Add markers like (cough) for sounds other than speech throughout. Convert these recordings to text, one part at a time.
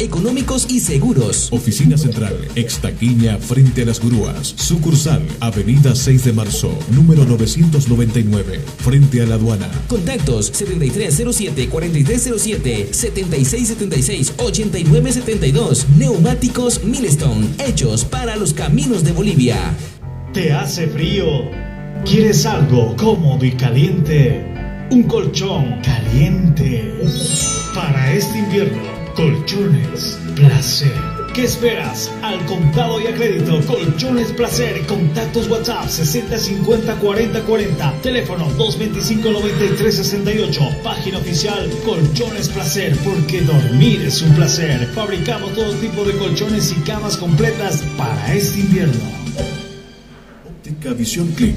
económicos y seguros. Oficina Central, Extaquiña, frente a las grúas. Sucursal, Avenida 6 de Marzo, número 999, frente a la aduana. Contactos 7307-4307, 7676-8972. Neumáticos Milestone, hechos para los caminos de Bolivia. ¿Te hace frío? ¿Quieres algo cómodo y caliente? Un colchón caliente. Para este invierno, colchones placer. ¿Qué esperas? Al contado y a crédito, Colchones Placer, contactos WhatsApp 6050 40 40, teléfono 225 93 68, página oficial Colchones Placer, porque dormir es un placer. Fabricamos todo tipo de colchones y camas completas para este invierno. Óptica Visión Click.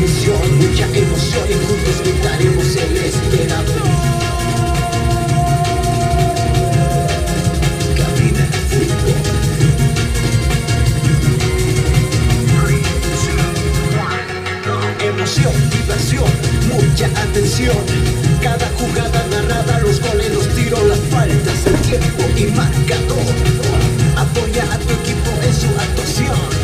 Misión, mucha emoción y juntos gritaremos el esperado. diversión, mucha atención. Cada jugada narrada, los goles, los tiros, las faltas, el tiempo y marcador. Apoya a tu equipo en su actuación.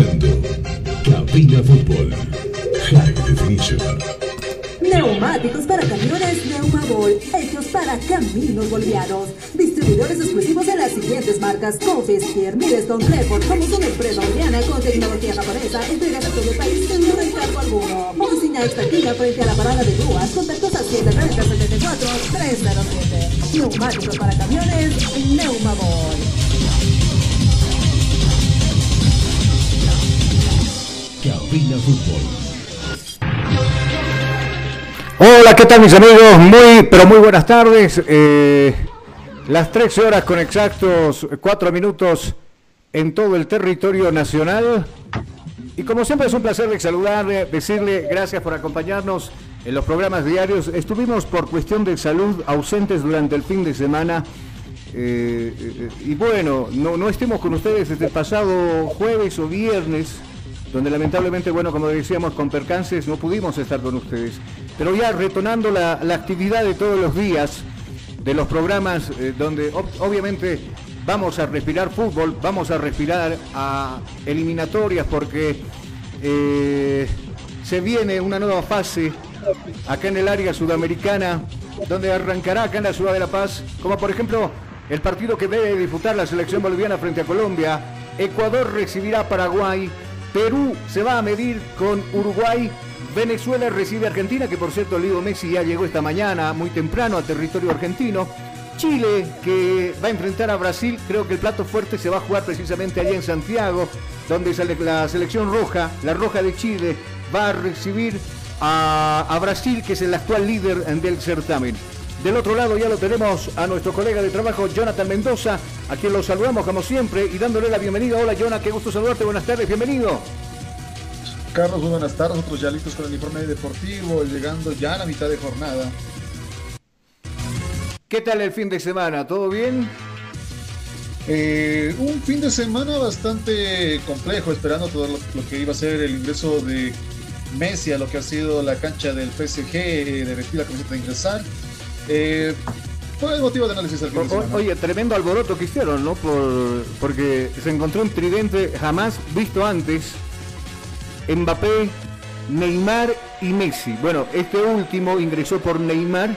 Neumáticos para camiones Neumabol, hechos para caminos bolivianos. Distribuidores exclusivos de las siguientes marcas: Confisquer, Milestone, Clifford. Somos una empresa boliviana con tecnología japonesa. Entrega a todo el país sin recargo alguno. Oficina extendida frente a la parada de grúas. Contactos al 730 74 307. Neumáticos para camiones Neumabol. Cabina Fútbol. Hola, ¿qué tal mis amigos? Muy, pero muy buenas tardes. Eh, las 13 horas con exactos 4 minutos en todo el territorio nacional. Y como siempre es un placer saludarle, decirle gracias por acompañarnos en los programas diarios. Estuvimos por cuestión de salud ausentes durante el fin de semana. Eh, eh, y bueno, no, no estemos con ustedes desde el pasado jueves o viernes, donde lamentablemente, bueno, como decíamos, con percances no pudimos estar con ustedes. Pero ya retornando la, la actividad de todos los días, de los programas eh, donde ob- obviamente vamos a respirar fútbol, vamos a respirar a eliminatorias porque eh, se viene una nueva fase acá en el área sudamericana, donde arrancará acá en la ciudad de La Paz, como por ejemplo el partido que debe disputar la selección boliviana frente a Colombia, Ecuador recibirá Paraguay, Perú se va a medir con Uruguay, Venezuela recibe a Argentina, que por cierto Leo Messi ya llegó esta mañana muy temprano a territorio argentino. Chile, que va a enfrentar a Brasil, creo que el plato fuerte se va a jugar precisamente allá en Santiago, donde la selección roja, la roja de Chile, va a recibir a, a Brasil, que es el actual líder del certamen. Del otro lado ya lo tenemos a nuestro colega de trabajo, Jonathan Mendoza, a quien lo saludamos como siempre y dándole la bienvenida. Hola, Jonathan, qué gusto saludarte, buenas tardes, bienvenido. Carlos, muy buenas tardes. Nosotros ya listos con el informe deportivo, llegando ya a la mitad de jornada. ¿Qué tal el fin de semana? ¿Todo bien? Eh, un fin de semana bastante complejo, esperando todo lo, lo que iba a ser el ingreso de Messi a lo que ha sido la cancha del PSG, eh, de vestir la camiseta de ingresar. Eh, fue el motivo de análisis del fin de semana. oye, tremendo alboroto que hicieron, ¿no? Por, porque se encontró un tridente jamás visto antes. Mbappé, Neymar y Messi. Bueno, este último ingresó por Neymar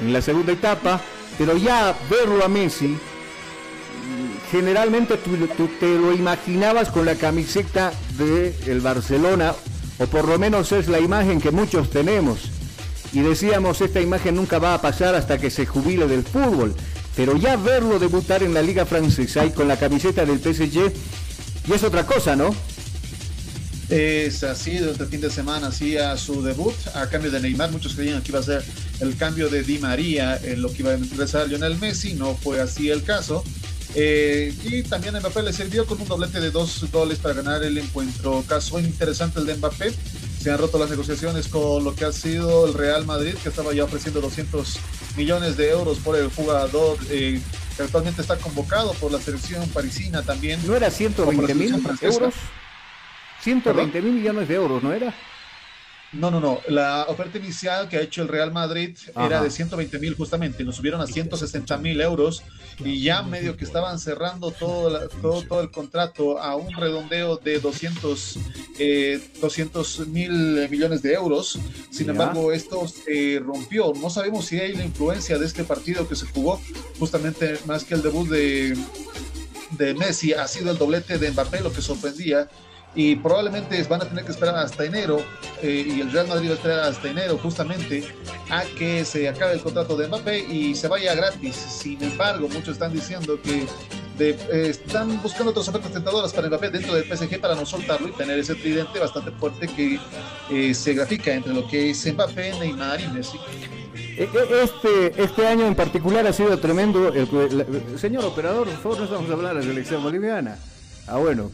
en la segunda etapa, pero ya verlo a Messi, generalmente tú, tú te lo imaginabas con la camiseta del Barcelona, o por lo menos es la imagen que muchos tenemos. Y decíamos, esta imagen nunca va a pasar hasta que se jubile del fútbol. Pero ya verlo debutar en la liga francesa y con la camiseta del PSG, y es otra cosa, ¿no? Es así, durante el fin de semana hacía su debut a cambio de Neymar. Muchos creían que iba a ser el cambio de Di María en lo que iba a ingresar Lionel Messi. No fue así el caso. Eh, y también Mbappé le sirvió con un doblete de dos goles para ganar el encuentro. Caso interesante el de Mbappé. Se han roto las negociaciones con lo que ha sido el Real Madrid, que estaba ya ofreciendo 200 millones de euros por el jugador eh, que actualmente está convocado por la selección parisina también. ¿No era 120 mil euros? 120 mil millones de euros, ¿no era? No, no, no. La oferta inicial que ha hecho el Real Madrid era de 120 mil justamente. Nos subieron a 160 mil euros y ya medio que estaban cerrando todo, la- todo, todo el contrato a un redondeo de 200 eh, 200 mil millones de euros. Sin Ya. embargo, esto se rompió. No sabemos si hay la influencia de este partido que se jugó justamente más que el debut de, de Messi ha sido el doblete de Mbappé lo que sorprendía y probablemente van a tener que esperar hasta enero eh, y el Real Madrid va a esperar hasta enero justamente a que se acabe el contrato de Mbappé y se vaya gratis. Sin embargo, muchos están diciendo que de- eh, están buscando otras ofertas tentadoras para Mbappé dentro del PSG para no soltarlo y tener ese tridente bastante fuerte que eh, se grafica entre lo que es Mbappé, Neymar y Messi. E- e- Este, este año en particular ha sido tremendo. El, señor operador, por favor, no estamos a hablar de la selección boliviana. Ah, bueno.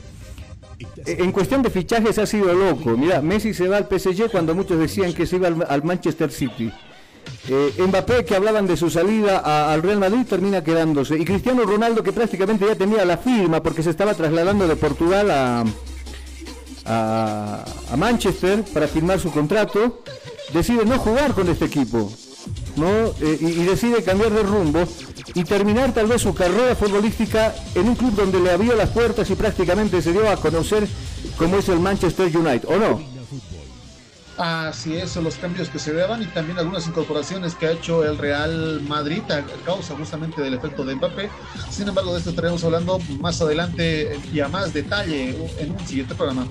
E- En cuestión de fichajes ha sido loco. Mira, Messi se va al PSG cuando muchos decían que se iba al, Manchester City. Eh, Mbappé, que hablaban de su salida al Real Madrid, termina quedándose. Y Cristiano Ronaldo, que prácticamente ya tenía la firma porque se estaba trasladando de Portugal a, a, a Manchester para firmar su contrato. decide no jugar con este equipo, ¿no? Eh, y, decide cambiar de rumbo y terminar tal vez su carrera futbolística en un club donde le abrió las puertas y prácticamente se dio a conocer como es el Manchester United, ¿o no? Así es, los cambios que se daban y también algunas incorporaciones que ha hecho el Real Madrid a causa justamente del efecto de Mbappé. Sin embargo, de esto estaremos hablando más adelante y a más detalle en un siguiente programa.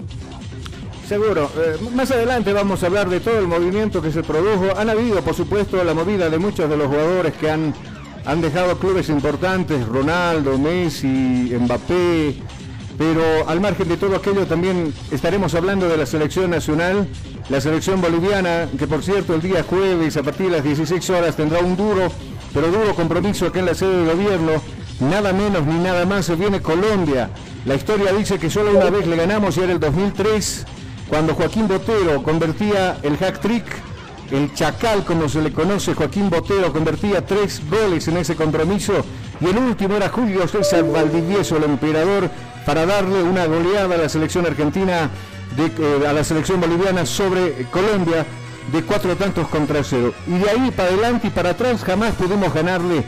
Seguro. Eh, más adelante vamos a hablar de todo el movimiento que se produjo. Han habido, por supuesto, la movida de muchos de los jugadores que han, han dejado clubes importantes, Ronaldo, Messi, Mbappé, pero al margen de todo aquello también estaremos hablando de la selección nacional, la selección boliviana, que por cierto el día jueves a partir de las 16 horas tendrá un duro, pero duro compromiso aquí en la sede de gobierno, nada menos ni nada más se viene Colombia. La historia dice que solo una vez le ganamos y era el 2003, cuando Joaquín Botero convertía el hack trick, el chacal como se le conoce, Joaquín Botero convertía tres goles en ese compromiso y el último era Julio César Valdivieso, el emperador, para darle una goleada a la selección argentina, eh, a la selección boliviana sobre Colombia de cuatro tantos contra cero. Y de ahí para adelante y para atrás jamás pudimos ganarle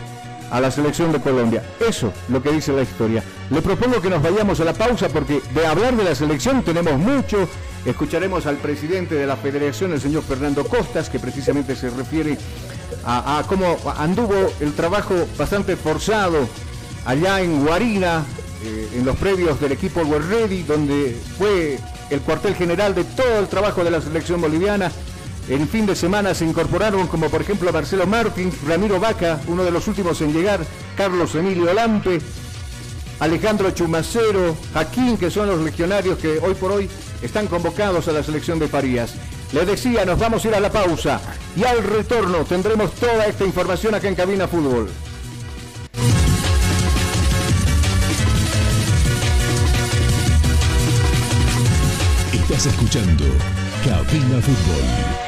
a la selección de Colombia. Eso lo que dice la historia. Le propongo que nos vayamos a la pausa porque de hablar de la selección tenemos mucho. Escucharemos al presidente de la federación, el señor Fernando Costas, que precisamente se refiere a, cómo anduvo el trabajo bastante forzado allá en Guarina, eh, en los previos del equipo World Ready, donde fue el cuartel general de todo el trabajo de la selección boliviana. En fin de semana se incorporaron como por ejemplo Marcelo Martins, Ramiro Vaca, uno de los últimos en llegar, Carlos Emilio Lampe, Alejandro Chumacero, Jaquín, que son los legionarios que hoy por hoy están convocados a la selección de Farías. Les decía, nos vamos a ir a la pausa y al retorno tendremos toda esta información acá en Cabina Fútbol. Estás escuchando Cabina Fútbol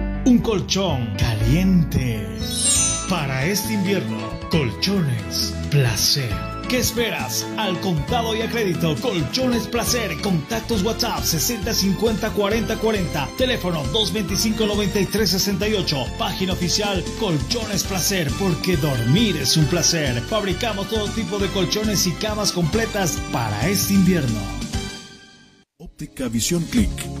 Un colchón caliente. Para este invierno, colchones placer. ¿Qué esperas? Al contado y a crédito, Colchones Placer. Contactos WhatsApp 6050 40 40. Teléfono 225 93 68. Página oficial Colchones Placer, porque dormir es un placer. Fabricamos todo tipo de colchones y camas completas para este invierno. Óptica Visión Click.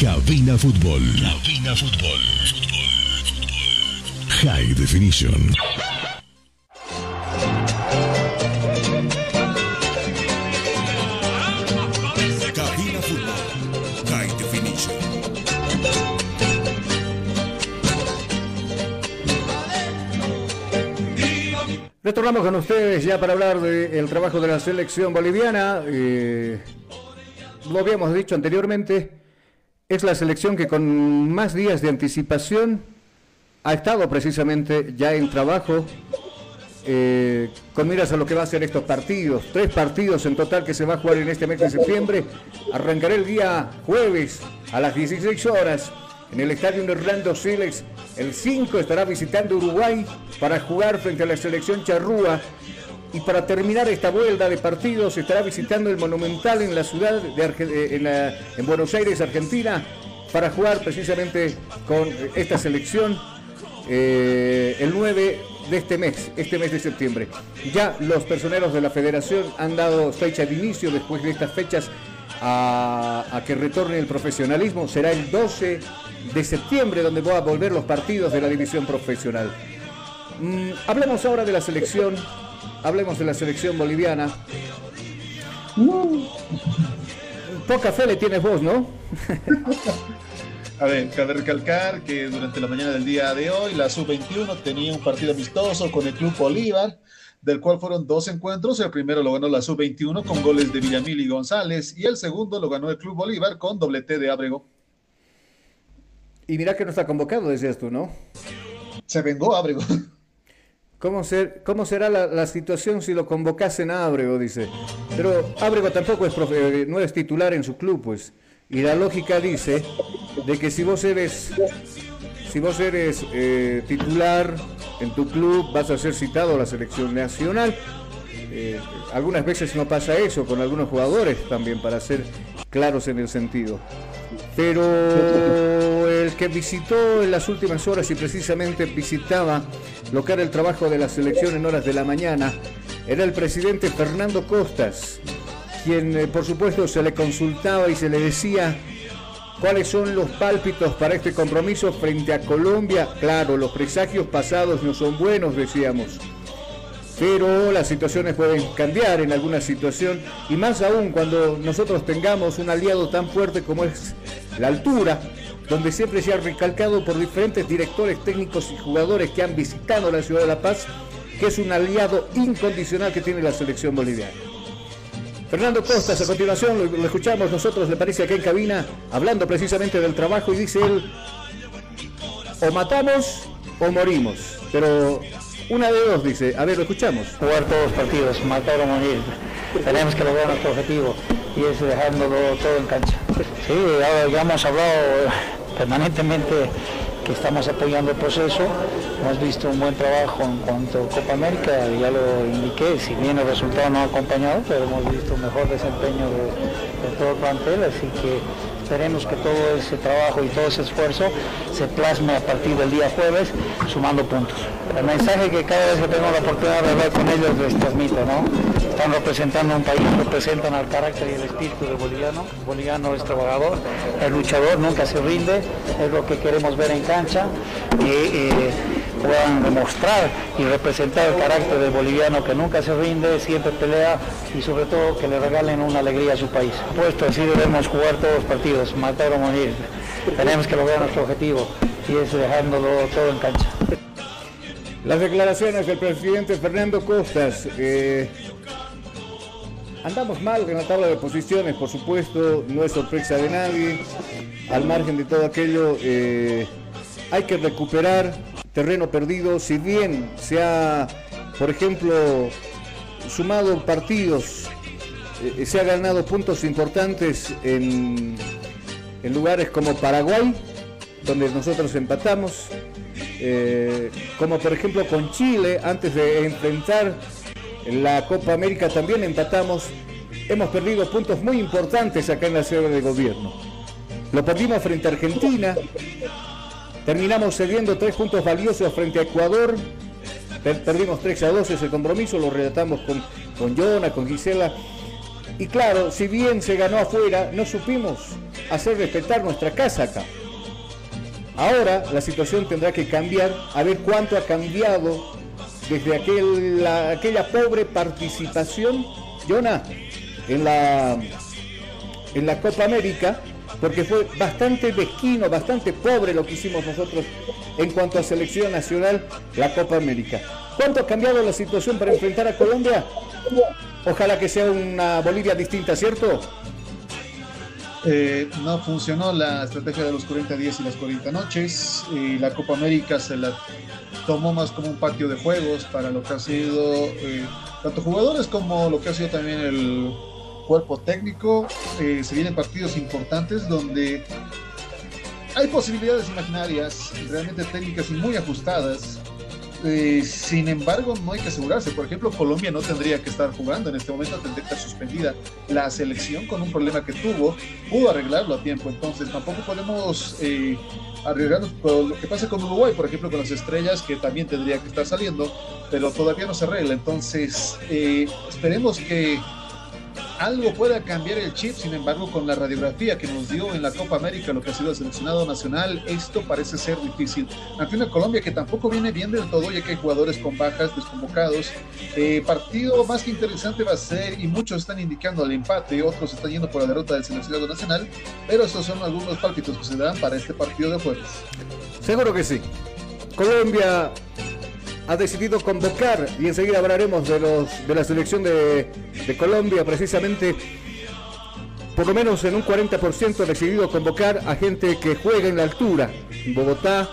Cabina Fútbol. Cabina Fútbol. High Definition. Cabina Fútbol. High Definition. Retornamos con ustedes ya para hablar del trabajo de la selección boliviana. Eh, lo habíamos dicho anteriormente, es la selección que con más días de anticipación ha estado precisamente ya en trabajo eh, con miras a lo que va a ser estos partidos. Tres partidos en total que se va a jugar en este mes de septiembre. Arrancará el día jueves a las 16 horas en el estadio Orlando Silex. El 5 estará visitando Uruguay para jugar frente a la selección charrúa. Y para terminar esta vuelta de partidos estará visitando el Monumental en la ciudad de Arge- eh, en, Buenos Aires, Argentina, para jugar precisamente con esta selección eh, el 9 de este mes, este mes de septiembre. Ya los personeros de la federación han dado fecha de inicio después de estas fechas a, que retorne el profesionalismo. Será el 12 de septiembre donde van a volver los partidos de la división profesional. Mm, hablemos ahora de la selección, hablemos de la selección boliviana. Poca fe le tienes vos, ¿no? A ver, cabe recalcar que durante la mañana del día de hoy la sub-21 tenía un partido amistoso con el Club Bolívar, del cual fueron dos encuentros. El primero lo ganó la sub-21 con goles de Villamil y González y el segundo lo ganó el Club Bolívar con doblete de Ábrego. Y mira que no está convocado, decías tú, ¿no? Se vengó Ábrego. ¿Cómo, ser- cómo será la, situación si lo convocasen a Ábrego? Dice. Pero Ábrego tampoco es, profe- eh, no es titular en su club, pues. Y la lógica dice de que si vos eres, si vos eres eh, titular en tu club, vas a ser citado a la selección nacional. Eh, algunas veces no pasa eso con algunos jugadores también, para ser claros en el sentido. Pero el que visitó en las últimas horas y precisamente visitaba lo que era el trabajo de la selección en horas de la mañana era el presidente Fernando Costas, quien eh, por supuesto se le consultaba y se le decía cuáles son los pálpitos para este compromiso frente a Colombia. Claro, los presagios pasados no son buenos, decíamos pero las situaciones pueden cambiar en alguna situación y más aún cuando nosotros tengamos un aliado tan fuerte como es la altura donde siempre se ha recalcado por diferentes directores técnicos y jugadores que han visitado la ciudad de La Paz, que es un aliado incondicional que tiene la selección boliviana. Fernando Costas, a continuación lo, escuchamos nosotros, le parece acá en cabina, hablando precisamente del trabajo y dice él, o matamos o morimos, pero una de dos dice, a ver, lo escuchamos. Jugar todos los partidos, matar o morir. Tenemos que lograr nuestro objetivo y es dejándolo todo en cancha. Sí, ahora ya hemos hablado permanentemente que estamos apoyando el proceso. Hemos visto un buen trabajo en cuanto a Copa América, ya lo indiqué, si bien el resultado no ha acompañado, pero hemos visto un mejor desempeño de, de todo el plantel, así que esperemos que todo ese trabajo y todo ese esfuerzo se plasme a partir del día jueves sumando puntos. El mensaje que cada vez que tengo la oportunidad de hablar con ellos les transmito, ¿no? Están representando un país, representan al carácter y el espíritu del boliviano. Boliviano es trabajador, el luchador nunca se rinde, es lo que queremos ver en cancha eh, puedan demostrar y representar el carácter del boliviano que nunca se rinde, siempre pelea y sobre todo que le regalen una alegría a su país. Puesto así debemos jugar todos los partidos, matar o morir. Tenemos que lograr nuestro objetivo y es dejándolo todo en cancha. Las declaraciones del presidente Fernando Costas. eh, andamos mal en la tabla de posiciones, por supuesto, no es sorpresa de nadie. Al margen de todo aquello, eh, hay que recuperar terreno perdido. Si bien se ha, por ejemplo, sumado partidos, eh, se ha ganado puntos importantes en, en lugares como Paraguay, donde nosotros empatamos, eh, como por ejemplo con Chile, antes de enfrentar la Copa América también empatamos. Hemos perdido puntos muy importantes acá en la sede de gobierno. Lo perdimos frente a Argentina, terminamos cediendo tres puntos valiosos frente a Ecuador, Per- perdimos 3 a 2 ese compromiso, lo relatamos con, con Jonah, con Gisela. Y claro, si bien se ganó afuera, no supimos hacer respetar nuestra casa acá. Ahora la situación tendrá que cambiar, a ver cuánto ha cambiado desde aquel- la- aquella pobre participación, Jonah, en la, en la Copa América, porque fue bastante mezquino, bastante pobre lo que hicimos nosotros en cuanto a selección nacional, la Copa América. ¿Cuánto ha cambiado la situación para enfrentar a Colombia? Ojalá que sea una Bolivia distinta, ¿cierto? Eh, no funcionó la estrategia de los 40 días y las 40 noches. Y la Copa América se la tomó más como un patio de juegos para lo que ha sido eh, tanto jugadores como lo que ha sido también el cuerpo técnico. Eh, se vienen partidos importantes donde hay posibilidades imaginarias, realmente técnicas y muy ajustadas. Eh, sin embargo, no hay que asegurarse. Por ejemplo, Colombia no tendría que estar jugando en este momento, tendría que estar suspendida. La selección con un problema que tuvo pudo arreglarlo a tiempo. Entonces, tampoco podemos eh, arriesgarnos con lo que pasa con Uruguay, por ejemplo, con las estrellas, que también tendría que estar saliendo, pero todavía no se arregla. Entonces, eh, esperemos que algo pueda cambiar el chip, sin embargo, con la radiografía que nos dio en la Copa América, lo que ha sido el seleccionado nacional, esto parece ser difícil. Ante una Colombia que tampoco viene bien del todo, ya que hay jugadores con bajas, desconvocados. Eh, partido más que interesante va a ser, y muchos están indicando el empate, otros están yendo por la derrota del seleccionado nacional, pero estos son algunos pálpitos que se dan para este partido de jueves. Seguro que sí. Colombia ha decidido convocar, y enseguida hablaremos de, los, de la selección de, Colombia, precisamente, por lo menos en un 40% ha decidido convocar a gente que juega en la altura. En Bogotá,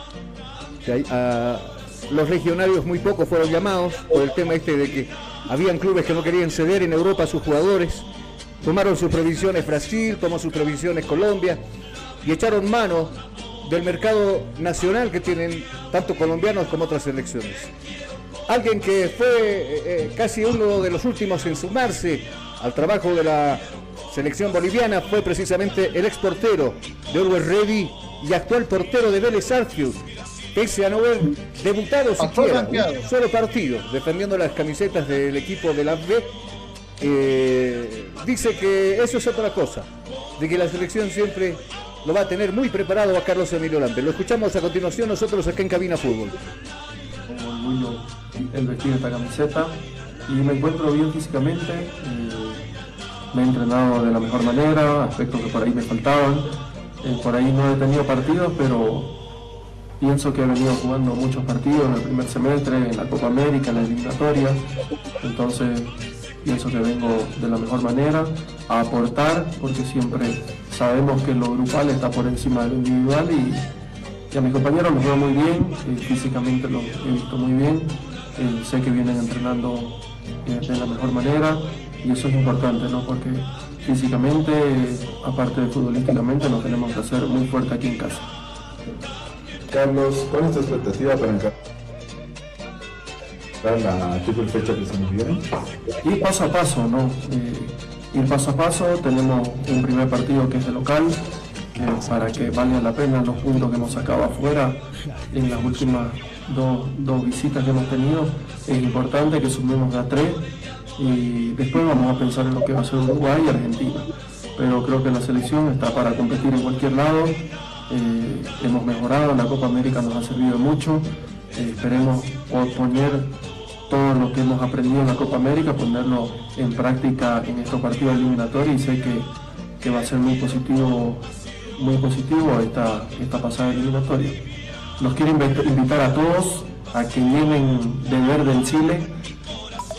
que hay, a- los legionarios muy pocos fueron llamados por el tema este de que habían clubes que no querían ceder en Europa a sus jugadores. Tomaron sus previsiones Brasil, tomó sus previsiones Colombia y echaron mano del mercado nacional que tienen tanto colombianos como otras selecciones. Alguien que fue eh, eh, casi uno de los últimos en sumarse al trabajo de la selección boliviana fue precisamente el ex portero de Always Ready y actual portero de Vélez Sarsfield, pese a no haber debutado siquiera un solo partido defendiendo las camisetas del equipo de la B. eh, dice que eso es otra cosa, de que la selección siempre lo va a tener muy preparado a Carlos Emilio Lampe. Lo escuchamos a continuación nosotros acá en Cabina Fútbol. Tengo orgullo el vestir esta camiseta y me encuentro bien físicamente. eh, me he entrenado de la mejor manera, aspectos que por ahí me faltaban. Eh, por ahí no he tenido partidos, pero pienso que he venido jugando muchos partidos en el primer semestre, en la Copa América, en la eliminatoria. Entonces pienso que vengo de la mejor manera a aportar, porque siempre sabemos que lo grupal está por encima de lo individual y, y a mis compañeros los veo muy bien, eh, físicamente los he visto muy bien, eh, sé que vienen entrenando eh, de la mejor manera y eso es importante, ¿no? porque físicamente, aparte de futbolísticamente, nos tenemos que hacer muy fuerte aquí en casa. Carlos, ¿cuál es tu expectativa para encarar la triple fecha que se nos viene? Ir paso a paso, ¿no? Ir paso a paso, tenemos un primer partido que es de local, eh, para que valga la pena los puntos que hemos sacado afuera en las últimas dos, dos visitas que hemos tenido. Es importante que sumemos a tres y después vamos a pensar en lo que va a ser Uruguay y Argentina. Pero creo que la selección está para competir en cualquier lado. Eh, hemos mejorado, la Copa América nos ha servido mucho. Eh, esperemos poner todo lo que hemos aprendido en la Copa América, ponerlo en práctica en estos partidos eliminatorios y sé que, que va a ser muy positivo, muy positivo esta, esta pasada eliminatoria. Los quiero invitar a todos a que lleven de verde en Chile,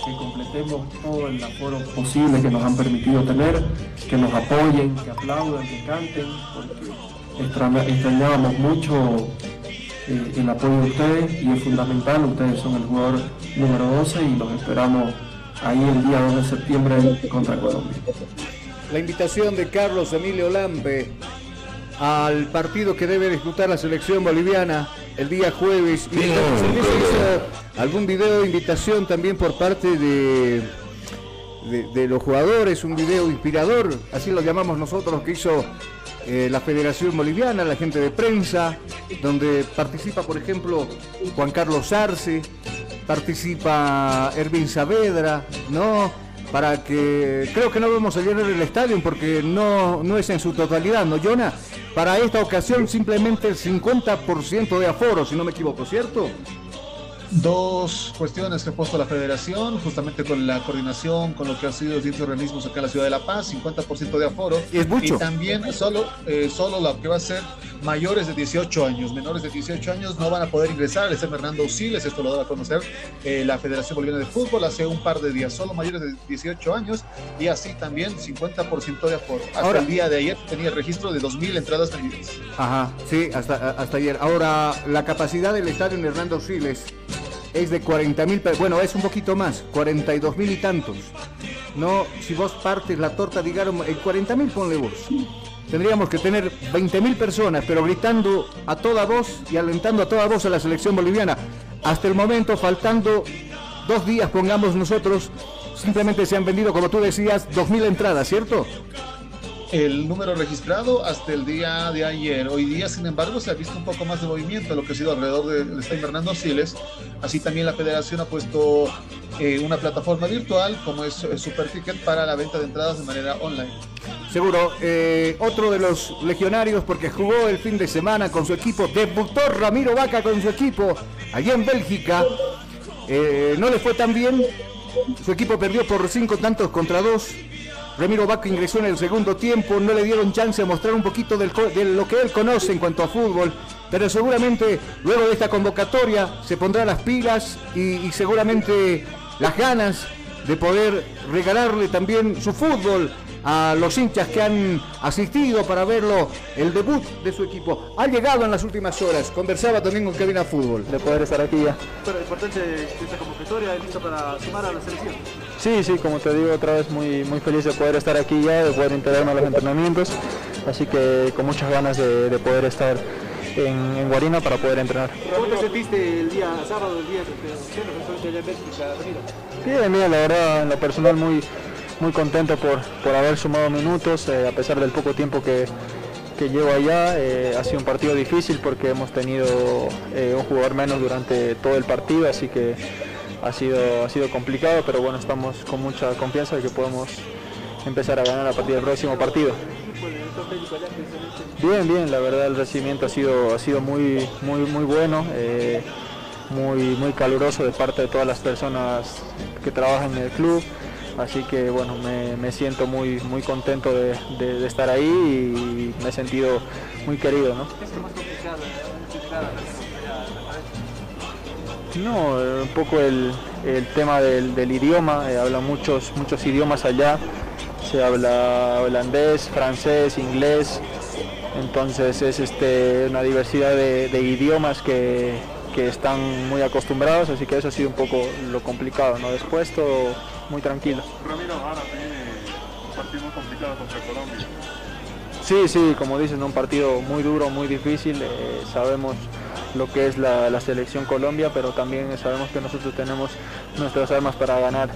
que completemos todo el aforo posible que nos han permitido tener, que nos apoyen, que aplaudan, que canten, porque extra- extrañábamos mucho eh, el apoyo de ustedes y es fundamental, ustedes son el jugador número 12 y los esperamos ahí el día 2 de septiembre contra Colombia. La invitación de Carlos Emilio Lampe al partido que debe disputar la selección boliviana el día jueves. Y algún video de invitación también por parte de, de, de los jugadores, un video inspirador, así lo llamamos nosotros, que hizo eh, la Federación Boliviana, la gente de prensa, donde participa, por ejemplo, Juan Carlos Arce, participa Ervin Saavedra, ¿no? Para que creo que no vamos a llenar el estadio porque no, no es en su totalidad, ¿no, Jonah? Para esta ocasión simplemente el 50% de aforo, si no me equivoco, ¿cierto? Dos cuestiones que ha puesto la federación, justamente con la coordinación, con lo que han sido los distintos organismos acá en la ciudad de La Paz, 50% de aforo. Y es mucho. Y también solo, eh, solo lo que va a ser mayores de 18 años, menores de 18 años no van a poder ingresar al SM Hernando Usiles, esto lo da a conocer eh, la Federación Boliviana de Fútbol hace un par de días, solo mayores de 18 años y así también 50% de aforo. Hasta Ahora- el día de ayer tenía el registro de 2.000 entradas vendidas. Ajá, sí, hasta, hasta ayer. Ahora, la capacidad del estadio en Hernando Siles es de 40 mil, bueno, es un poquito más, 42 mil y tantos. No, si vos partes la torta, digamos, en 40 mil ponle vos. Tendríamos que tener 20 mil personas, pero gritando a toda voz y alentando a toda voz a la selección boliviana. Hasta el momento, faltando dos días, pongamos nosotros, simplemente se han vendido, como tú decías, 2.000 entradas, ¿cierto? El número registrado hasta el día de ayer. Hoy día, sin embargo, se ha visto un poco más de movimiento, lo que ha sido alrededor del Estadio Fernando Siles. Así también la federación ha puesto eh, una plataforma virtual como es eh, Super Ticket para la venta de entradas de manera online. Seguro, eh, otro de los legionarios porque jugó el fin de semana con su equipo, debutó Ramiro Vaca con su equipo allí en Bélgica. Eh, no le fue tan bien, su equipo perdió por cinco tantos contra dos. Ramiro Vaca ingresó en el segundo tiempo, no le dieron chance de mostrar un poquito del de lo que él conoce en cuanto a fútbol, pero seguramente luego de esta convocatoria se pondrá las pilas y, y seguramente las ganas de poder regalarle también su fútbol a los hinchas que han asistido para verlo, el debut de su equipo. Ha llegado en las últimas horas, conversaba también con Cabina Fútbol. de poder estar aquí ya. Pero importante esta convocatoria, listo para sumar a la selección. Sí, sí, como te digo otra vez, muy, muy feliz de poder estar aquí ya, de poder integrarme a los entrenamientos, así que con muchas ganas de, de poder estar en, en Guarina para poder entrenar. ¿Cómo te sentiste el día sábado, el día allá en Bélgica? Bien, bien, la verdad, en lo personal muy, muy contento por, por haber sumado minutos, eh, a pesar del poco tiempo que, que llevo allá. eh, ha sido un partido difícil porque hemos tenido eh, un jugador menos durante todo el partido, así que ha sido, ha sido complicado, pero bueno, estamos con mucha confianza de que podemos empezar a ganar a partir del próximo partido. Bien, bien, la verdad el recibimiento ha sido, ha sido muy, muy, muy bueno, eh, muy, muy caluroso de parte de todas las personas que trabajan en el club. Así que bueno, me, me siento muy, muy contento de, de- estar ahí y me he sentido muy querido, ¿no? No, eh, un poco el, el tema del, del idioma, eh, habla muchos, muchos idiomas allá, se habla holandés, francés, inglés, entonces es este, una diversidad de, de idiomas que, que están muy acostumbrados, así que eso ha sido un poco lo complicado, ¿no? Después todo muy tranquilo. Ramiro, ahora un partido muy complicado contra Colombia. Sí, sí, como dices, ¿no? un partido muy duro, muy difícil. eh, sabemos lo que es la, selección Colombia, pero también sabemos que nosotros tenemos nuestras armas para ganar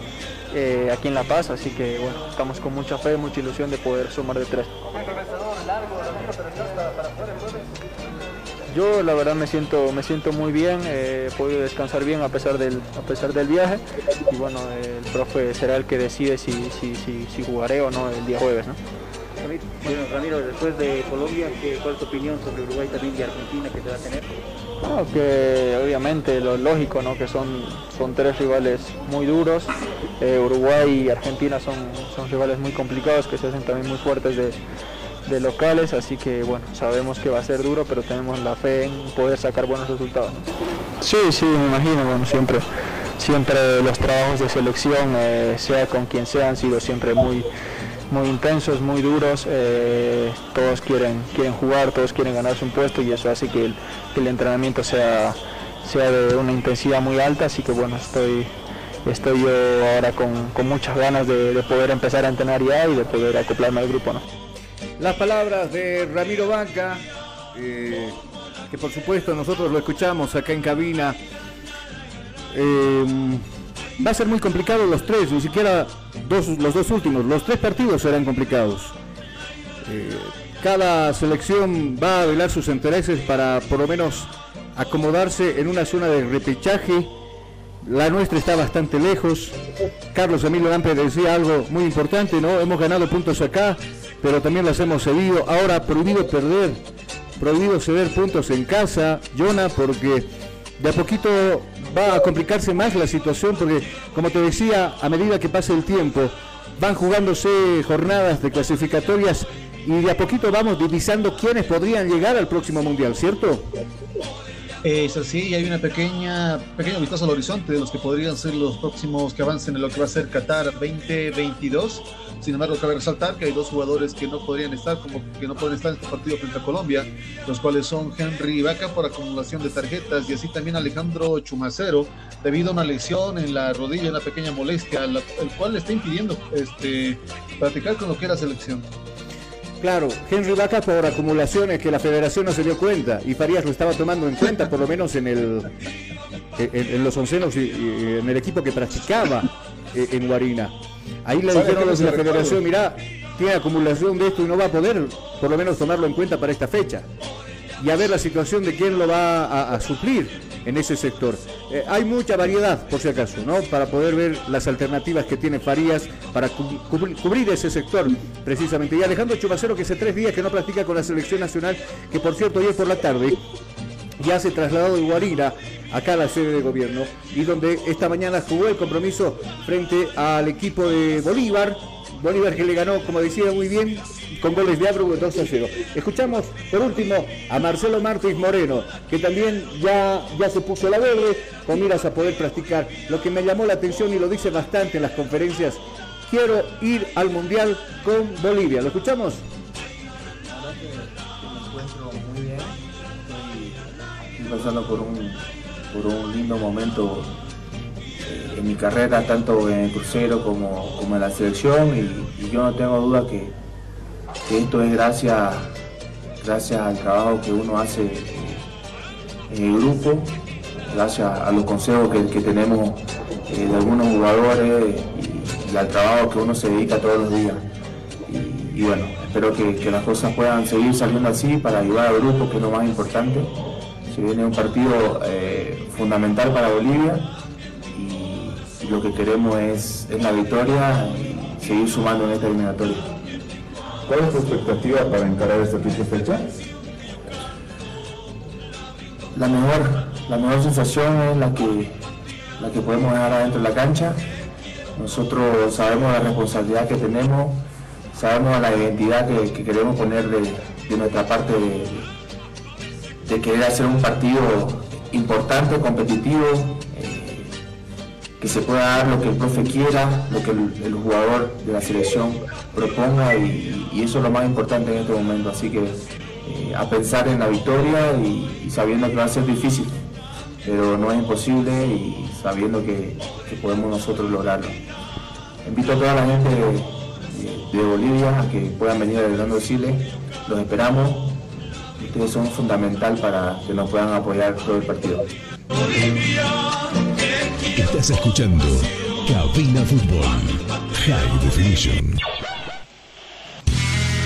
eh, aquí en La Paz, así que bueno, estamos con mucha fe, mucha ilusión de poder sumar de tres. Yo la verdad me siento, me siento muy bien, eh, he podido descansar bien a pesar del, a pesar del viaje y bueno, el profe será el que decide si, si, si, si jugaré o no el día jueves. Bueno, Ramiro, después de Colombia, ¿qué- ¿cuál es tu opinión sobre Uruguay también y Argentina que te va a tener? No, que obviamente lo lógico, ¿no? que son, son tres rivales muy duros. Eh, Uruguay y Argentina son, son rivales muy complicados que se hacen también muy fuertes de, de locales, así que bueno, sabemos que va a ser duro, pero tenemos la fe en poder sacar buenos resultados. ¿no? Sí, sí, me imagino, bueno, siempre, siempre los trabajos de selección, eh, sea con quien sea, han sido siempre muy, muy intensos, muy duros, eh, todos quieren, quieren jugar, todos quieren ganarse un puesto y eso hace que el, entrenamiento sea, sea de una intensidad muy alta, así que bueno, estoy, estoy yo ahora con, muchas ganas de, de poder empezar a entrenar ya y de poder acoplarme al grupo. ¿no? Las palabras de Ramiro Banca, eh, que por supuesto nosotros lo escuchamos acá en cabina. Eh, va a ser muy complicado los tres, ni siquiera dos, los dos últimos, los tres partidos serán complicados. Eh, cada selección va a velar sus intereses para por lo menos acomodarse en una zona de repechaje. La nuestra está bastante lejos. Carlos Emilio Lampe decía algo muy importante, ¿no? Hemos ganado puntos acá, pero también las hemos cedido. Ahora prohibido perder, prohibido ceder puntos en casa, Jonah, porque de a poquito va a complicarse más la situación, porque como te decía, a medida que pase el tiempo, van jugándose jornadas de clasificatorias y de a poquito vamos divisando quiénes podrían llegar al próximo mundial, ¿cierto? Es así, y hay una pequeña, pequeño vistazo al horizonte de los que podrían ser los próximos que avancen en lo que va a ser Qatar 2022. Sin embargo, cabe resaltar que hay dos jugadores que no podrían estar, como que no pueden estar en este partido frente a Colombia, los cuales son Henry Vaca por acumulación de tarjetas y así también Alejandro Chumacero, debido a una lesión en la rodilla, una pequeña molestia, la- el cual le está impidiendo este, practicar con lo que era selección. Claro, Henry Vaca por acumulaciones que la federación no se dio cuenta y Farías lo estaba tomando en cuenta, por lo menos en el en, en los oncenos y, y en el equipo que practicaba eh, en Guarina. Ahí le ¿Sabe dijeron los de la federación, mira, tiene acumulación de esto y no va a poder por lo menos tomarlo en cuenta para esta fecha. Y a ver la situación de quién lo va a, a suplir en ese sector. Eh, hay mucha variedad, por si acaso, ¿no? Para poder ver las alternativas que tiene Farías para cu- cubrir, cubrir ese sector, precisamente. Y Alejandro Chumacero, que hace tres días que no practica con la selección nacional, que por cierto, ayer por la tarde ya se trasladó de Guarina acá a la sede de gobierno y donde esta mañana jugó el compromiso frente al equipo de Bolívar. Bolívar que le ganó, como decía muy bien, con goles de Abru 2 a 0. Escuchamos por último a Marcelo Martins Moreno, que también ya, ya se puso la verde con miras a poder practicar. Lo que me llamó la atención y lo dice bastante en las conferencias, quiero ir al Mundial con Bolivia. ¿Lo escuchamos? Me encuentro muy bien. Estoy, pasando por un, por un lindo momento eh, en mi carrera, tanto en el crucero como, como en la selección, y yo no tengo duda que, esto es gracias, gracias al trabajo que uno hace en el grupo, gracias a los consejos que, que tenemos eh, de algunos jugadores y, al trabajo que uno se dedica todos los días. Y, bueno, espero que, las cosas puedan seguir saliendo así para ayudar al grupo, que es lo más importante. Se viene un partido eh, fundamental para Bolivia y, lo que queremos es, es la victoria y seguir sumando en esta eliminatoria. ¿Cuál es tu expectativa para encarar esta triple fecha? La mejor, la mejor sensación es la que, la que podemos dejar adentro de la cancha. Nosotros sabemos la responsabilidad que tenemos, sabemos la identidad que, que queremos poner de, de nuestra parte de, de querer hacer un partido importante, competitivo, eh, que se pueda dar lo que el profe quiera, lo que el, jugador de la selección proponga y, eso es lo más importante en este momento. Así que eh, a pensar en la victoria y, sabiendo que va a ser difícil, pero no es imposible y sabiendo que, podemos nosotros lograrlo. Invito a toda la gente de, Bolivia a que puedan venir a Orlando Chile, los esperamos ustedes son fundamental para que nos puedan apoyar todo el partido. Estás escuchando Cabina Fútbol High Definition.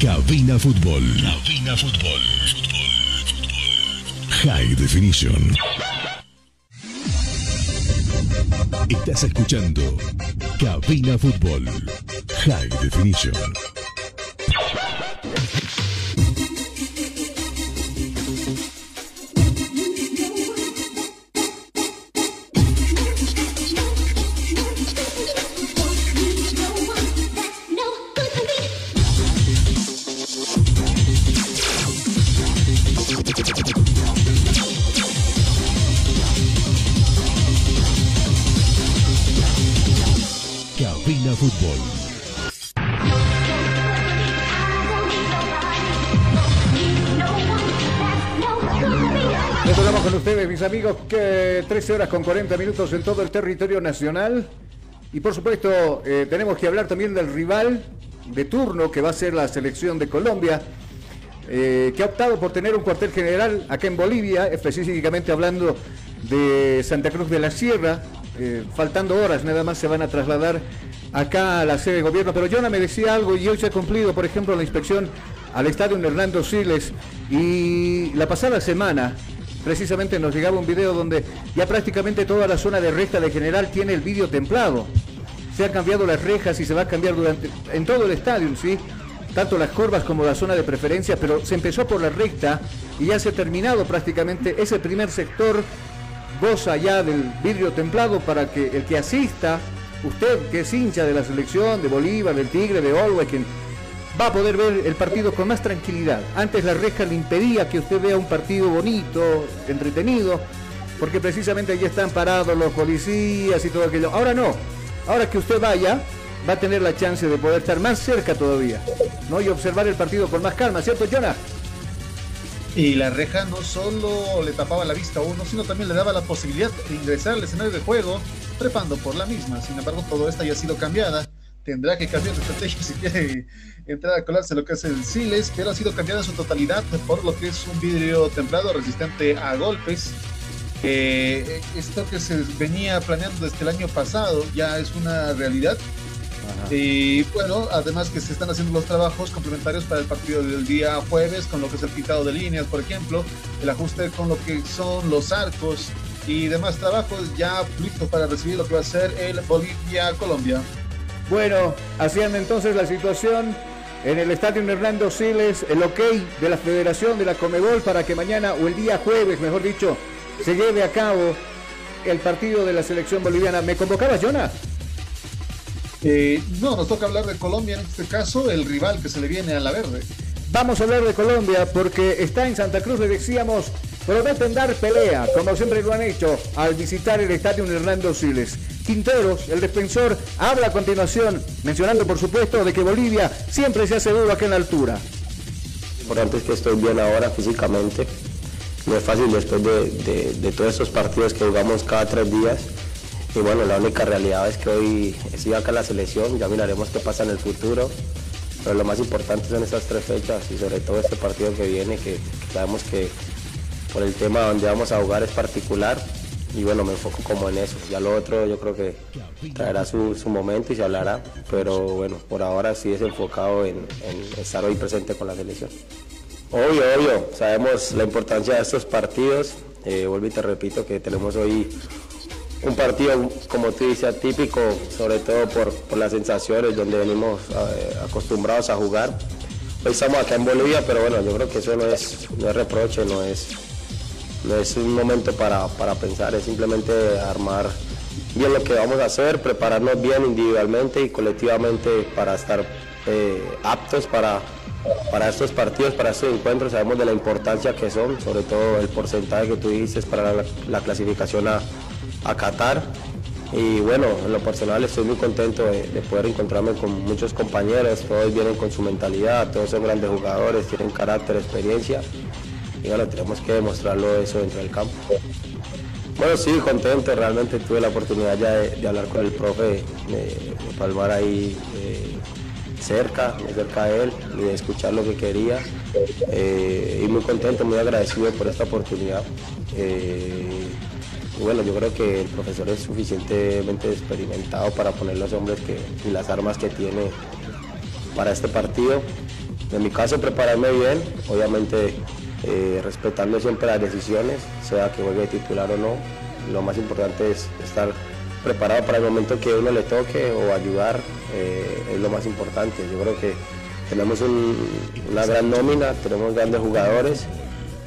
Cabina Fútbol. Cabina Fútbol. High Definition. Estás escuchando Cabina Fútbol. High Definition. Amigos, que 13 horas con 40 minutos en todo el territorio nacional. Y por supuesto, eh, tenemos que hablar también del rival de turno que va a ser la selección de Colombia, eh, que ha optado por tener un cuartel general acá en Bolivia, específicamente hablando de Santa Cruz de la Sierra. Eh, faltando horas, nada más se van a trasladar acá a la sede de gobierno. Pero Jonah me decía algo y hoy se ha cumplido, por ejemplo, la inspección al estadio Hernando Siles. Y la pasada semana, precisamente nos llegaba un video donde ya prácticamente toda la zona de recta de general tiene el vídeo templado. Se han cambiado las rejas y se va a cambiar durante en todo el estadio, ¿sí? Tanto las curvas como la zona de preferencia, pero se empezó por la recta y ya se ha terminado prácticamente ese primer sector goza ya del vidrio templado para que el que asista, usted que es hincha de la selección, de Bolívar, del Tigre, de Olwe, quien va a poder ver el partido con más tranquilidad. Antes la reja le impedía que usted vea un partido bonito, entretenido, porque precisamente allí están parados los policías y todo aquello. Ahora no, ahora que usted vaya, va a tener la chance de poder estar más cerca todavía, ¿no? Y observar el partido con más calma, ¿cierto, Jonah? Y la reja no solo le tapaba la vista a uno, sino también le daba la posibilidad de ingresar al escenario de juego trepando por la misma. Sin embargo, todo esto ya ha sido cambiada. Tendrá que cambiar de estrategia (laughs) si quiere entrar a colarse lo que es el Siles, pero ha sido cambiada en su totalidad por lo que es un vidrio templado resistente a golpes. Eh, esto que se venía planeando desde el año pasado ya es una realidad. Y bueno, además que se están haciendo los trabajos complementarios para el partido del día jueves, con lo que es el pintado de líneas, por ejemplo, el ajuste con lo que son los arcos y demás trabajos ya listo para recibir lo que va a ser el Bolivia-Colombia. Bueno, hacían entonces la situación en el estadio Hernando Siles, el ok de la Federación de la Comebol para que mañana o el día jueves, mejor dicho, se lleve a cabo el partido de la selección boliviana. ¿Me convocabas, Jonah? Eh, no, nos toca hablar de Colombia en este caso, el rival que se le viene a la verde. Vamos a hablar de Colombia porque está en Santa Cruz, le decíamos, prometen dar pelea, como siempre lo han hecho, al visitar el estadio Hernando Siles. Quinteros, el defensor, habla a continuación, mencionando por supuesto de que Bolivia siempre se hace duro acá en la altura. Lo importante es que estoy bien ahora físicamente. No es fácil después de, todos estos partidos que jugamos cada tres días. Y bueno, la única realidad es que hoy estoy acá la selección, ya miraremos qué pasa en el futuro. Pero lo más importante son estas tres fechas y sobre todo este partido que viene, que, sabemos que por el tema donde vamos a jugar es particular. Y bueno, me enfoco como en eso. Ya lo otro yo creo que traerá su, su momento y se hablará. Pero bueno, por ahora sí es enfocado en, en estar hoy presente con la selección. Obvio, obvio, sabemos la importancia de estos partidos. Eh, vuelvo y te repito que tenemos hoy un partido, como tú dices, atípico, sobre todo por, por las sensaciones donde venimos eh, acostumbrados a jugar. hoy estamos acá en Bolivia, pero bueno, yo creo que eso no es, no es reproche, no es, no es un momento para, para pensar, es simplemente armar bien lo que vamos a hacer, prepararnos bien individualmente y colectivamente para estar eh, aptos para, para estos partidos, para estos encuentros. Sabemos de la importancia que son, sobre todo el porcentaje que tú dices para la, clasificación a, a, Qatar. Y bueno, en lo personal estoy muy contento de, poder encontrarme con muchos compañeros, todos vienen con su mentalidad, todos son grandes jugadores, tienen carácter, experiencia. Y bueno, tenemos que demostrarlo eso dentro del campo. Bueno, sí, contento, realmente tuve la oportunidad ya de, hablar con el profe, de, palmar ahí eh, cerca, cerca de él y de escuchar lo que quería. Eh, y muy contento, muy agradecido por esta oportunidad. Eh, bueno, yo creo que el profesor es suficientemente experimentado para poner los hombres que, y las armas que tiene para este partido. En mi caso, prepararme bien, obviamente eh, respetando siempre las decisiones, sea que juegue titular o no. Lo más importante es estar preparado para el momento que uno le toque o ayudar, eh, es lo más importante. Yo creo que tenemos una gran nómina, tenemos grandes jugadores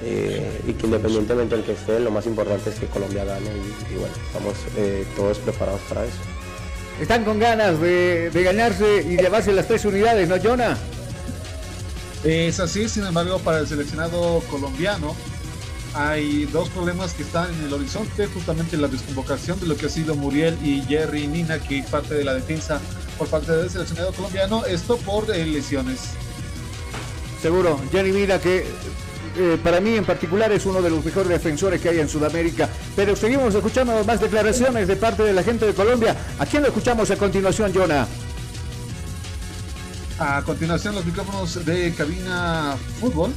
eh, y que independientemente del que esté, lo más importante es que Colombia gane y, bueno, estamos todos preparados para eso. Están con ganas de, de ganarse y llevarse las tres unidades, ¿no, Jonah? Es así, sin embargo, para el seleccionado colombiano hay dos problemas que están en el horizonte, justamente la desconvocación de lo que ha sido Muriel y Jerry Nina, que parte de la defensa por parte del seleccionado colombiano, esto por eh, lesiones. Seguro, Jerry Nina que eh, para mí en particular es uno de los mejores defensores que hay en Sudamérica. Pero seguimos escuchando más declaraciones de parte de la gente de Colombia. ¿A quién lo escuchamos a continuación, Jonah? A continuación, los micrófonos de cabina fútbol.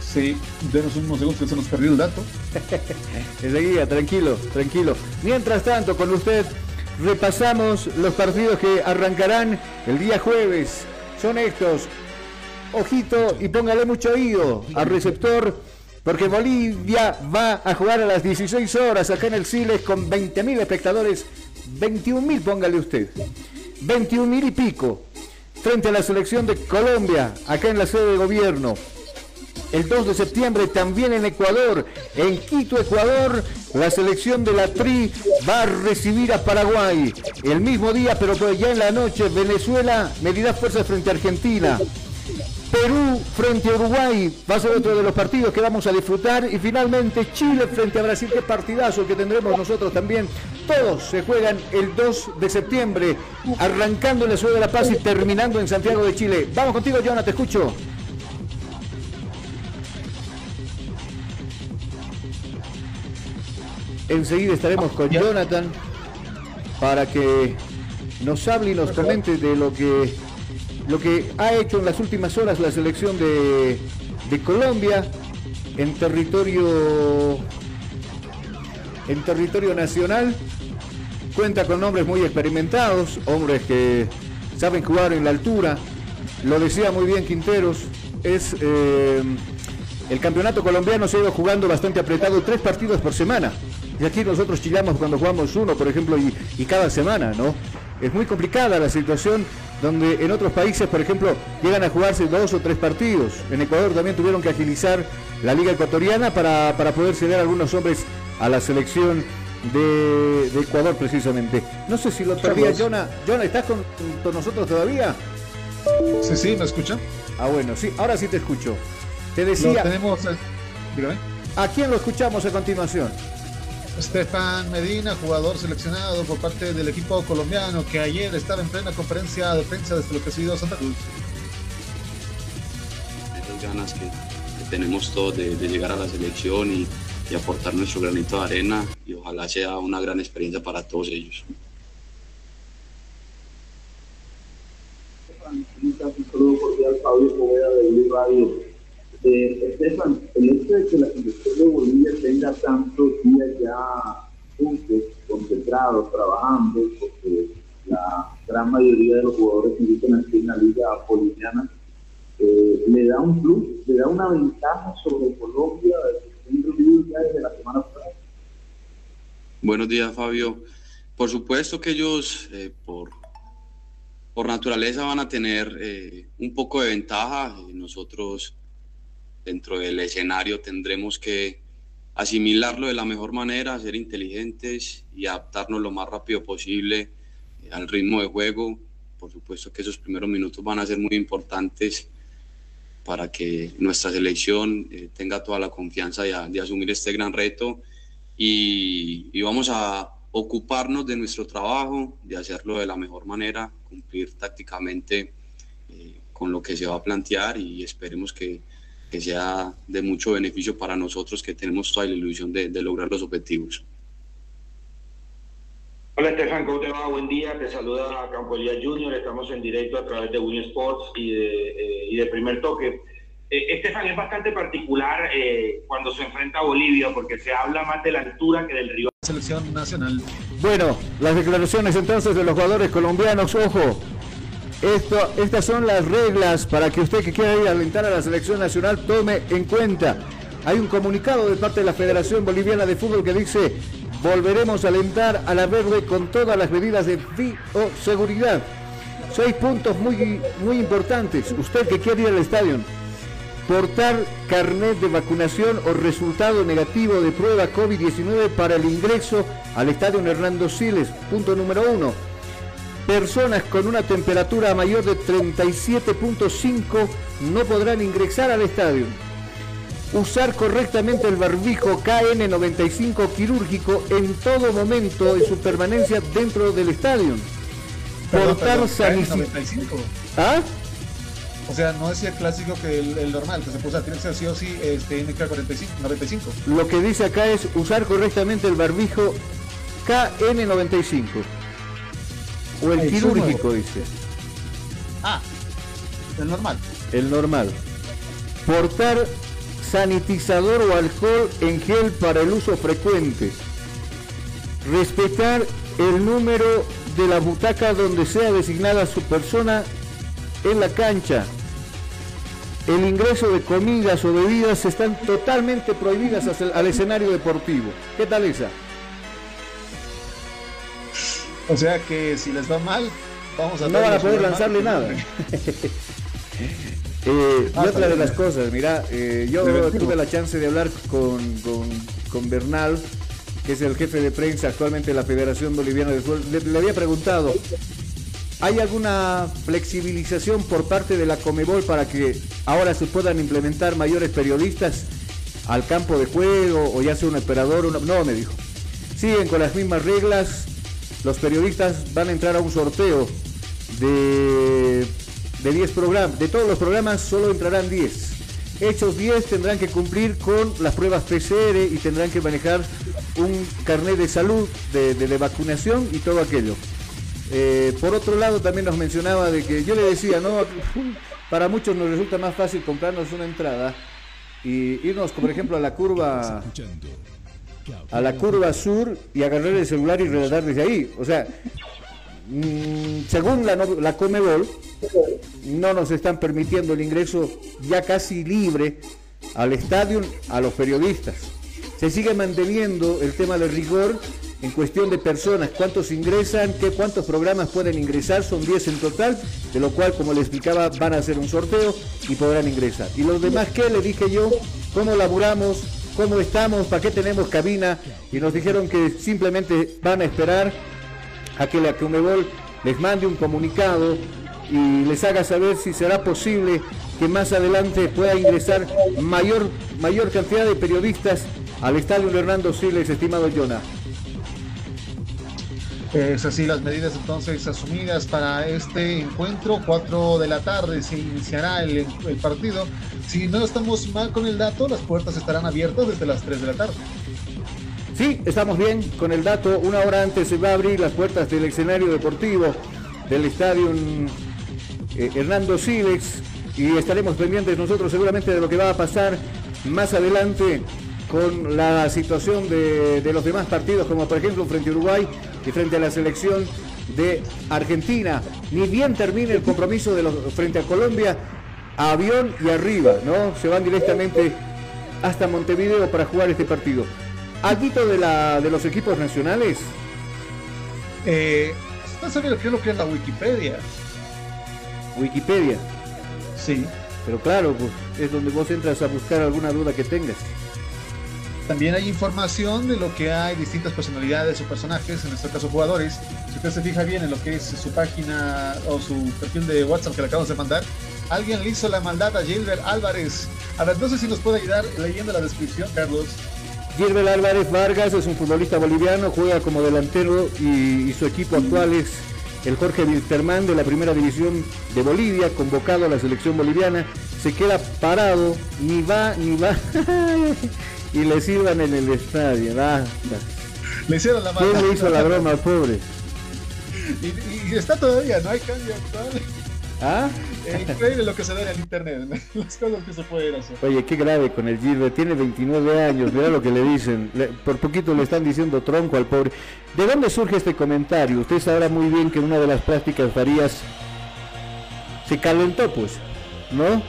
Sí, denos unos segundos que se nos perdió el dato. (laughs) Enseguida, tranquilo, tranquilo. Mientras tanto, con usted repasamos los partidos que arrancarán el día jueves. Son estos. Ojito y póngale mucho oído al receptor. Porque Bolivia va a jugar a las 16 horas acá en el Siles con 20.000 espectadores. 21.000, póngale usted. 21.000 y pico frente a la selección de Colombia, acá en la sede de gobierno. El 2 de septiembre también en Ecuador, en Quito, Ecuador, la selección de la TRI va a recibir a Paraguay. El mismo día, pero pues ya en la noche, Venezuela medirá fuerza frente a Argentina. Perú frente a Uruguay va a ser otro de los partidos que vamos a disfrutar. Y finalmente Chile frente a Brasil, qué partidazo que tendremos nosotros también. Todos se juegan el 2 de septiembre, arrancando en la Ciudad de La Paz y terminando en Santiago de Chile. Vamos contigo, Jonathan, te escucho. Enseguida estaremos con Jonathan para que nos hable y nos comente de lo que lo que ha hecho en las últimas horas la selección de, Colombia en territorio en territorio nacional cuenta con hombres muy experimentados, hombres que saben jugar en la altura. Lo decía muy bien Quinteros, es eh, el campeonato colombiano se ha ido jugando bastante apretado, tres partidos por semana. Y aquí nosotros chillamos cuando jugamos uno, por ejemplo, y, y cada semana, ¿no? Es muy complicada la situación donde en otros países, por ejemplo, llegan a jugarse dos o tres partidos. En Ecuador también tuvieron que agilizar la liga ecuatoriana para, poder ceder a algunos hombres a la selección de, Ecuador precisamente. No sé si lo perdía, Jonah. Jonah, ¿estás con, nosotros todavía? Sí, sí, ¿me escuchan? Ah, bueno, sí, ahora sí te escucho. Te decía... tenemos... Eh, ¿A quién lo escuchamos a continuación? Estefan Medina, jugador seleccionado por parte del equipo colombiano, que ayer estaba en plena conferencia de prensa desde lo que ha sido Santa Cruz. Esas ganas que, tenemos todos de, llegar a la selección y, aportar nuestro granito de arena y ojalá sea una gran experiencia para todos ellos. Un saludo cordial, Fabio Poveda de Radio. Eh, Estefan, el hecho de que la selección de Bolivia tenga tantos días ya juntos, concentrados, trabajando, porque la gran mayoría de los jugadores que aquí en la liga boliviana, eh, le da un plus, le da una ventaja sobre Colombia desde la semana pasada. Buenos días, Fabio. Por supuesto que ellos, eh, por por naturaleza van a tener eh, un poco de ventaja. Nosotros dentro del escenario tendremos que asimilarlo de la mejor manera, ser inteligentes y adaptarnos lo más rápido posible al ritmo de juego. Por supuesto que esos primeros minutos van a ser muy importantes para que nuestra selección eh, tenga toda la confianza de, asumir este gran reto y, vamos a ocuparnos de nuestro trabajo, de hacerlo de la mejor manera, cumplir tácticamente eh, con lo que se va a plantear y esperemos que, que sea de mucho beneficio para nosotros que tenemos toda la ilusión de, lograr los objetivos. Hola Estefan, ¿cómo te va? Buen día, te saluda Campo Elías Junior, estamos en directo a través de Win Sports y de, eh, y de Primer Toque. Eh, Estefan, es bastante particular eh, cuando se enfrenta a Bolivia porque se habla más de la altura que del rival. Selección nacional. Bueno, las declaraciones entonces de los jugadores colombianos, ojo, esto, estas son las reglas para que usted que quiera ir a alentar a la selección nacional tome en cuenta. Hay un comunicado de parte de la Federación Boliviana de Fútbol que dice, volveremos a alentar a la verde con todas las medidas de bioseguridad. Seis puntos muy, muy importantes. Usted que quiere ir al estadio, portar carnet de vacunación o resultado negativo de prueba COVID-19 para el ingreso al estadio Hernando Siles. Punto número uno Personas con una temperatura mayor de 37.5 no podrán ingresar al estadio. Usar correctamente el barbijo KN95 quirúrgico en todo momento de su permanencia dentro del estadio. Portar sanitización. ¿Ah? O sea, no es el clásico que el, normal, que se puso tiene que sí o sí este, NK45, 95. Lo que dice acá es usar correctamente el barbijo KN95. O el, quirúrgico, dice. Ah, el normal. El normal. Portar sanitizador o alcohol en gel para el uso frecuente. Respetar el número de la butaca donde sea designada su persona en la cancha. El ingreso de comidas o bebidas están totalmente prohibidas al escenario deportivo. ¿Qué tal esa? O sea que si les va mal, vamos a No van a poder lanzarle nada. (laughs) Eh, y otra de las cosas, mira, eh, yo tuve la chance de hablar con, con, Bernal, que es el jefe de prensa actualmente de la Federación Boliviana de Fútbol. Le, había preguntado, ¿hay alguna flexibilización por parte de la Comebol para que ahora se puedan implementar mayores periodistas al campo de juego o ya sea un operador? No, me dijo. Siguen con las mismas reglas, los periodistas van a entrar a un sorteo de, de 10 programas. De todos los programas solo entrarán 10. Hechos 10 tendrán que cumplir con las pruebas PCR y tendrán que manejar un carnet de salud, de, vacunación y todo aquello. Eh, por otro lado, también nos mencionaba de que yo le decía, no, (laughs) para muchos nos resulta más fácil comprarnos una entrada y irnos, por ejemplo, a la curva a la curva sur y agarrar el celular y relatar desde ahí. O sea, mm, según la, la Comebol, no nos están permitiendo el ingreso ya casi libre al estadio a los periodistas. Se sigue manteniendo el tema del rigor en cuestión de personas, cuántos ingresan, qué, cuántos programas pueden ingresar, son 10 en total, de lo cual, como le explicaba, van a hacer un sorteo y podrán ingresar. Y los demás, ¿qué? Le dije yo, ¿cómo laburamos? Cómo estamos, para qué tenemos cabina y nos dijeron que simplemente van a esperar a que la Comebol les mande un comunicado y les haga saber si será posible que más adelante pueda ingresar mayor, mayor cantidad de periodistas al estadio Hernando Siles, estimado Jonah. Es así las medidas entonces asumidas para este encuentro. 4 de la tarde se iniciará el, partido. Si no estamos mal con el dato, las puertas estarán abiertas desde las 3 de la tarde. Sí, estamos bien con el dato. Una hora antes se va a abrir las puertas del escenario deportivo del estadio eh, Hernando Silex y estaremos pendientes nosotros seguramente de lo que va a pasar más adelante con la situación de, de los demás partidos, como por ejemplo frente a Uruguay y frente a la selección de Argentina. Ni bien termine el compromiso de los, frente a Colombia, avión y arriba, ¿no? Se van directamente hasta Montevideo para jugar este partido. ¿Algo de, la, de los equipos nacionales? Eh, ¿Estás sabiendo qué es lo que es la Wikipedia? Wikipedia. Sí. Pero claro, pues es donde vos entras a buscar alguna duda que tengas. También hay información de lo que hay distintas personalidades o personajes, en este caso jugadores. Si usted se fija bien en lo que es su página o su perfil de WhatsApp que le acabamos de mandar, alguien le hizo la maldad a Gilbert Álvarez. A ver, no sé si nos puede ayudar leyendo la descripción, Carlos. Gilbert Álvarez Vargas es un futbolista boliviano, juega como delantero y, y su equipo actual es el Jorge Wilterman de la primera división de Bolivia, convocado a la selección boliviana. Se queda parado, ni va, ni va. (laughs) y le sirvan en el estadio. Basta. Le hicieron la. ¿Quién le hizo la broma al pobre? Y, y está todavía, no hay cambio actual. ¿Ah? Eh, increíble lo que se ve en el internet, (laughs) las cosas que se pueden hacer. Oye, qué grave con el Gilbert, tiene 29 años, mira lo que le dicen, le- por poquito le están diciendo tronco al pobre. ¿De dónde surge este comentario? Usted sabrá muy bien que en una de las prácticas Farías se calentó, pues, ¿no?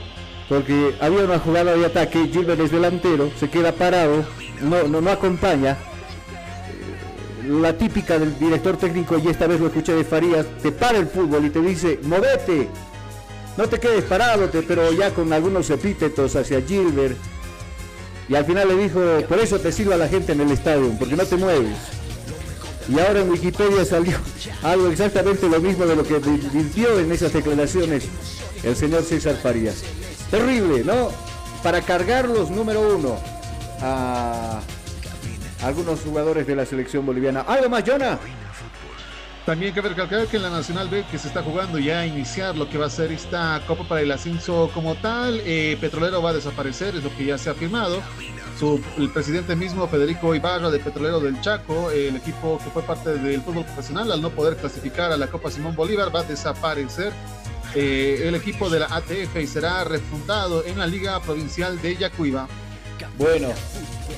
Porque había una jugada de ataque, Gilbert es delantero, se queda parado, no, no, acompaña. Eh, La típica del director técnico, y esta vez lo escuché de Farías, te para el fútbol y te dice, movete, no te quedes parado, pero ya con algunos epítetos hacia Gilbert. Y al final le dijo, por eso te sirve a la gente en el estadio, porque no te mueves. Y ahora en Wikipedia salió (laughs) algo exactamente lo mismo de lo que advirtió en esas declaraciones el señor César Farías. Terrible, ¿no? Para cargarlos, número uno, a algunos jugadores de la selección boliviana. ¿Algo más, Jonah? También que recalcar que en la Nacional B que se está jugando ya a iniciar lo que va a ser esta Copa para el Ascenso como tal, eh, Petrolero va a desaparecer, es lo que ya se ha firmado. Su, el presidente mismo, Federico Ibarra de Petrolero del Chaco, el equipo que fue parte del fútbol profesional, al no poder clasificar a la Copa Simón Bolívar, va a desaparecer. Eh, el equipo de la ATF y será refundado en la Liga Provincial de Yacuiba. Bueno,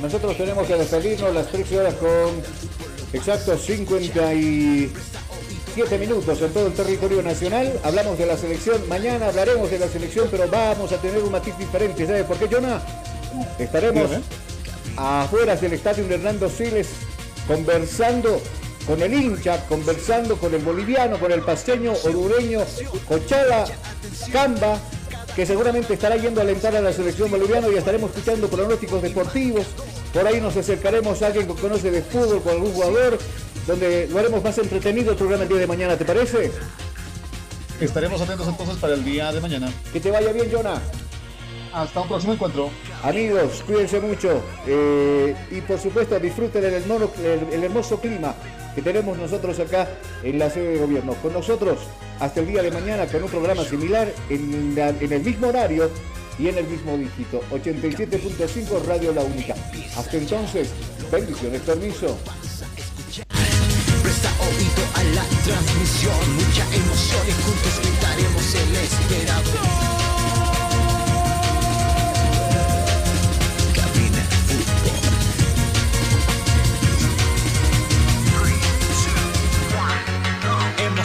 nosotros tenemos que despedirnos las 13 horas con exactos 57 minutos en todo el territorio nacional. Hablamos de la selección. Mañana hablaremos de la selección, pero vamos a tener un matiz diferente. ¿Sabes por qué, Jonah? Estaremos afuera del estadio de Hernando Siles conversando con el hincha, conversando con el boliviano, con el pasteño, orureño, Cochala, Camba, que seguramente estará yendo a alentar a la selección boliviana y estaremos escuchando pronósticos deportivos. Por ahí nos acercaremos a alguien que conoce de fútbol, con algún jugador, donde lo haremos más entretenido el programa el día de mañana, ¿te parece? Estaremos atentos entonces para el día de mañana. Que te vaya bien, Jonah. Hasta un próximo encuentro. Amigos, cuídense mucho eh, y por supuesto disfruten el, el- el hermoso clima que tenemos nosotros acá en la sede de gobierno. Con nosotros hasta el día de mañana con un programa similar en, el mismo horario y en el mismo dígito. 87.5 Radio La Única. Hasta entonces, bendiciones, permiso. Presta oído a la transmisión, mucha emoción y juntos gritaremos el esperado.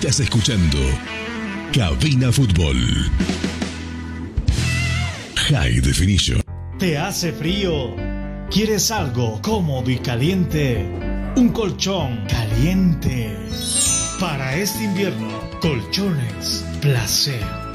Estás escuchando Cabina Fútbol. High Definition. ¿Te hace frío? ¿Quieres algo cómodo y caliente? Un colchón caliente. Para este invierno, colchones placer.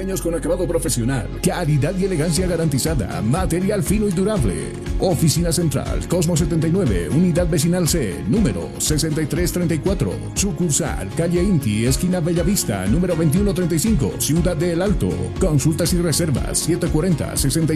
Diseños con acabado profesional, calidad y elegancia garantizada, material fino y durable. Oficina Central, Cosmo 79, Unidad Vecinal C, número 6334. Sucursal, Calle Inti, esquina Bellavista, número 2135, Ciudad del Alto. Consultas y reservas 740 65